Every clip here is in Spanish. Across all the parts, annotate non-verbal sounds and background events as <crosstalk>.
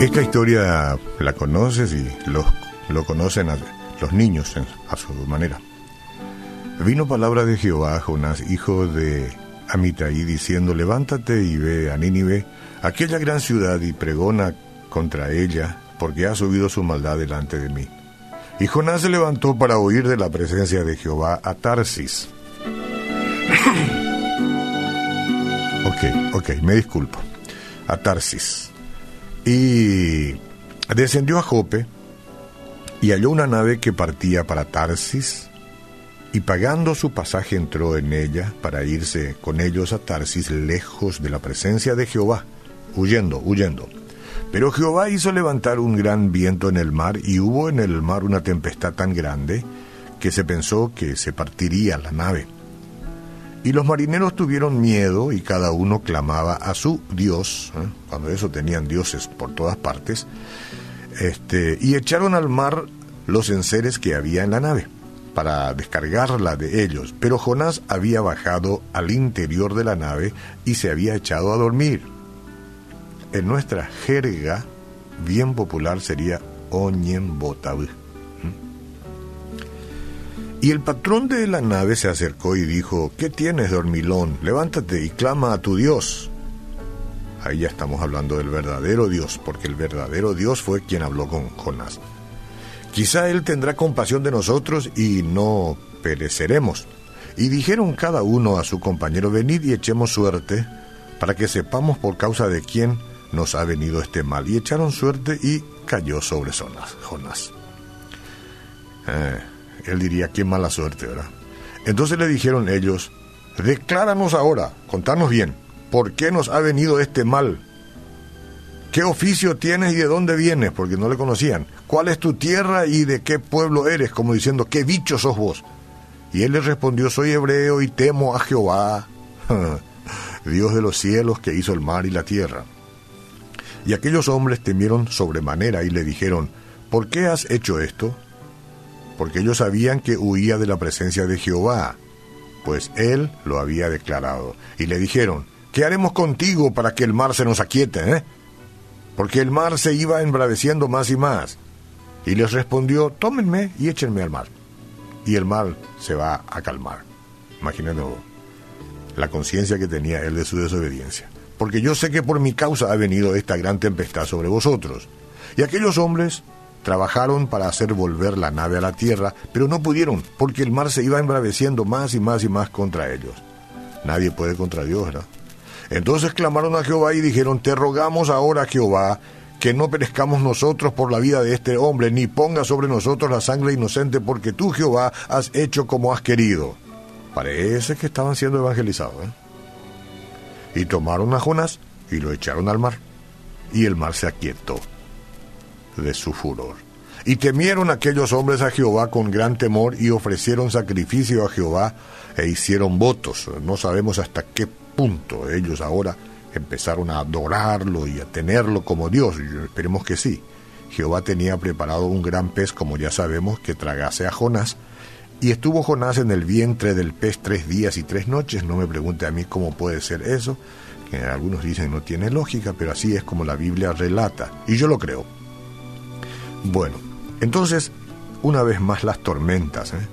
Esta historia la conoces y lo, conocen los niños a su manera. Vino palabra de Jehová a Jonás, hijo de Amitai, diciendo, levántate y ve a Nínive, aquella gran ciudad, y pregona contra ella, porque ha subido su maldad delante de mí. Y Jonás se levantó para huir de la presencia de Jehová a Tarsis. Ok, ok, me disculpo. A Tarsis. Y descendió a Jope y halló una nave que partía para Tarsis y pagando su pasaje entró en ella para irse con ellos a Tarsis lejos de la presencia de Jehová, huyendo, huyendo. Pero Jehová hizo levantar un gran viento en el mar y hubo en el mar una tempestad tan grande que se pensó que se partiría la nave. Y los marineros tuvieron miedo y cada uno clamaba a su Dios, ¿eh? cuando eso tenían dioses por todas partes, este, y echaron al mar los enseres que había en la nave para descargarla de ellos, pero Jonás había bajado al interior de la nave y se había echado a dormir. En nuestra jerga bien popular sería Oñembotab. Y el patrón de la nave se acercó y dijo, ¿qué tienes, dormilón? Levántate y clama a tu Dios. Ahí ya estamos hablando del verdadero Dios, porque el verdadero Dios fue quien habló con Jonás. Quizá Él tendrá compasión de nosotros y no pereceremos. Y dijeron cada uno a su compañero, venid y echemos suerte, para que sepamos por causa de quién nos ha venido este mal. Y echaron suerte y cayó sobre Jonás. Eh, él diría, qué mala suerte, ¿verdad? Entonces le dijeron ellos, decláranos ahora, contanos bien, ¿por qué nos ha venido este mal? ¿Qué oficio tienes y de dónde vienes? Porque no le conocían. ¿Cuál es tu tierra y de qué pueblo eres? Como diciendo, ¿qué bicho sos vos? Y él le respondió, soy hebreo y temo a Jehová, <laughs> Dios de los cielos que hizo el mar y la tierra. Y aquellos hombres temieron sobremanera y le dijeron, ¿por qué has hecho esto? Porque ellos sabían que huía de la presencia de Jehová, pues él lo había declarado. Y le dijeron, ¿qué haremos contigo para que el mar se nos aquiete? Eh? porque el mar se iba embraveciendo más y más. Y les respondió, tómenme y échenme al mar. Y el mar se va a calmar. Imagínate la conciencia que tenía él de su desobediencia. Porque yo sé que por mi causa ha venido esta gran tempestad sobre vosotros. Y aquellos hombres trabajaron para hacer volver la nave a la tierra, pero no pudieron, porque el mar se iba embraveciendo más y más y más contra ellos. Nadie puede contra Dios, ¿verdad? Entonces clamaron a Jehová y dijeron, te rogamos ahora, Jehová, que no perezcamos nosotros por la vida de este hombre, ni ponga sobre nosotros la sangre inocente, porque tú, Jehová, has hecho como has querido. Parece que estaban siendo evangelizados. ¿eh? Y tomaron a Jonás y lo echaron al mar, y el mar se aquietó de su furor. Y temieron aquellos hombres a Jehová con gran temor y ofrecieron sacrificio a Jehová e hicieron votos. No sabemos hasta qué punto. Ellos ahora empezaron a adorarlo y a tenerlo como Dios. esperemos que sí. Jehová tenía preparado un gran pez, como ya sabemos, que tragase a Jonás. Y estuvo Jonás en el vientre del pez tres días y tres noches. No me pregunte a mí cómo puede ser eso, que algunos dicen no tiene lógica, pero así es como la Biblia relata. Y yo lo creo. Bueno, entonces, una vez más las tormentas. ¿eh?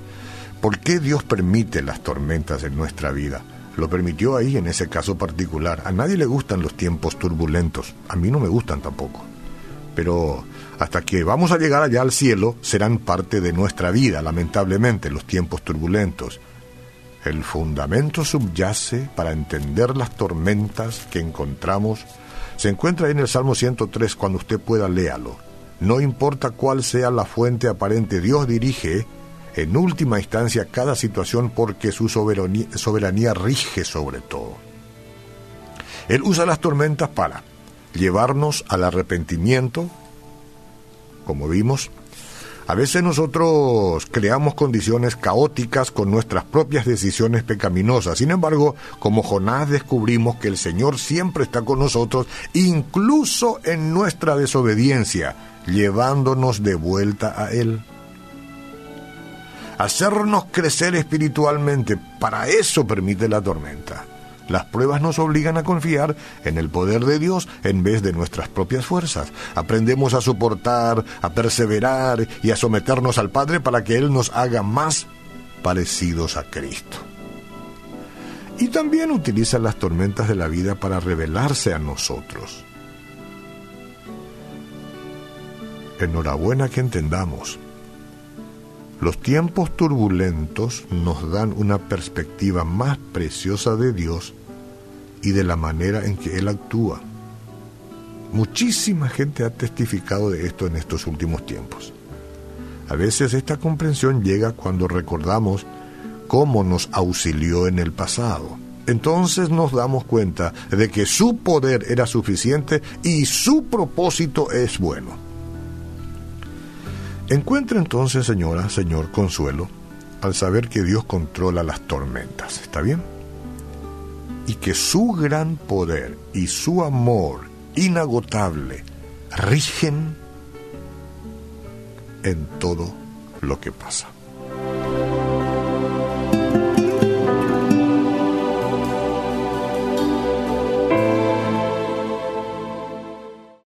¿Por qué Dios permite las tormentas en nuestra vida? Lo permitió ahí en ese caso particular. A nadie le gustan los tiempos turbulentos. A mí no me gustan tampoco. Pero hasta que vamos a llegar allá al cielo, serán parte de nuestra vida, lamentablemente, los tiempos turbulentos. El fundamento subyace para entender las tormentas que encontramos. Se encuentra en el Salmo 103, cuando usted pueda, léalo. No importa cuál sea la fuente aparente, Dios dirige en última instancia cada situación porque su soberanía, rige sobre todo. Él usa las tormentas para llevarnos al arrepentimiento, como vimos. A veces nosotros creamos condiciones caóticas con nuestras propias decisiones pecaminosas. Sin embargo, como Jonás descubrimos que el Señor siempre está con nosotros, incluso en nuestra desobediencia, llevándonos de vuelta a Él. hacernos crecer espiritualmente. Para eso permite la tormenta. Las pruebas nos obligan a confiar en el poder de Dios en vez de nuestras propias fuerzas. Aprendemos a soportar, a perseverar y a someternos al Padre para que Él nos haga más parecidos a Cristo. Y también utiliza las tormentas de la vida para revelarse a nosotros. Enhorabuena que entendamos. Los tiempos turbulentos nos dan una perspectiva más preciosa de Dios y de la manera en que Él actúa. Muchísima gente ha testificado de esto en estos últimos tiempos. A veces esta comprensión llega cuando recordamos cómo nos auxilió en el pasado. Entonces nos damos cuenta de que su poder era suficiente y su propósito es bueno. Encuentra entonces, señora, señor, consuelo al saber que Dios controla las tormentas. ¿Está bien? y que su gran poder y su amor inagotable rigen en todo lo que pasa.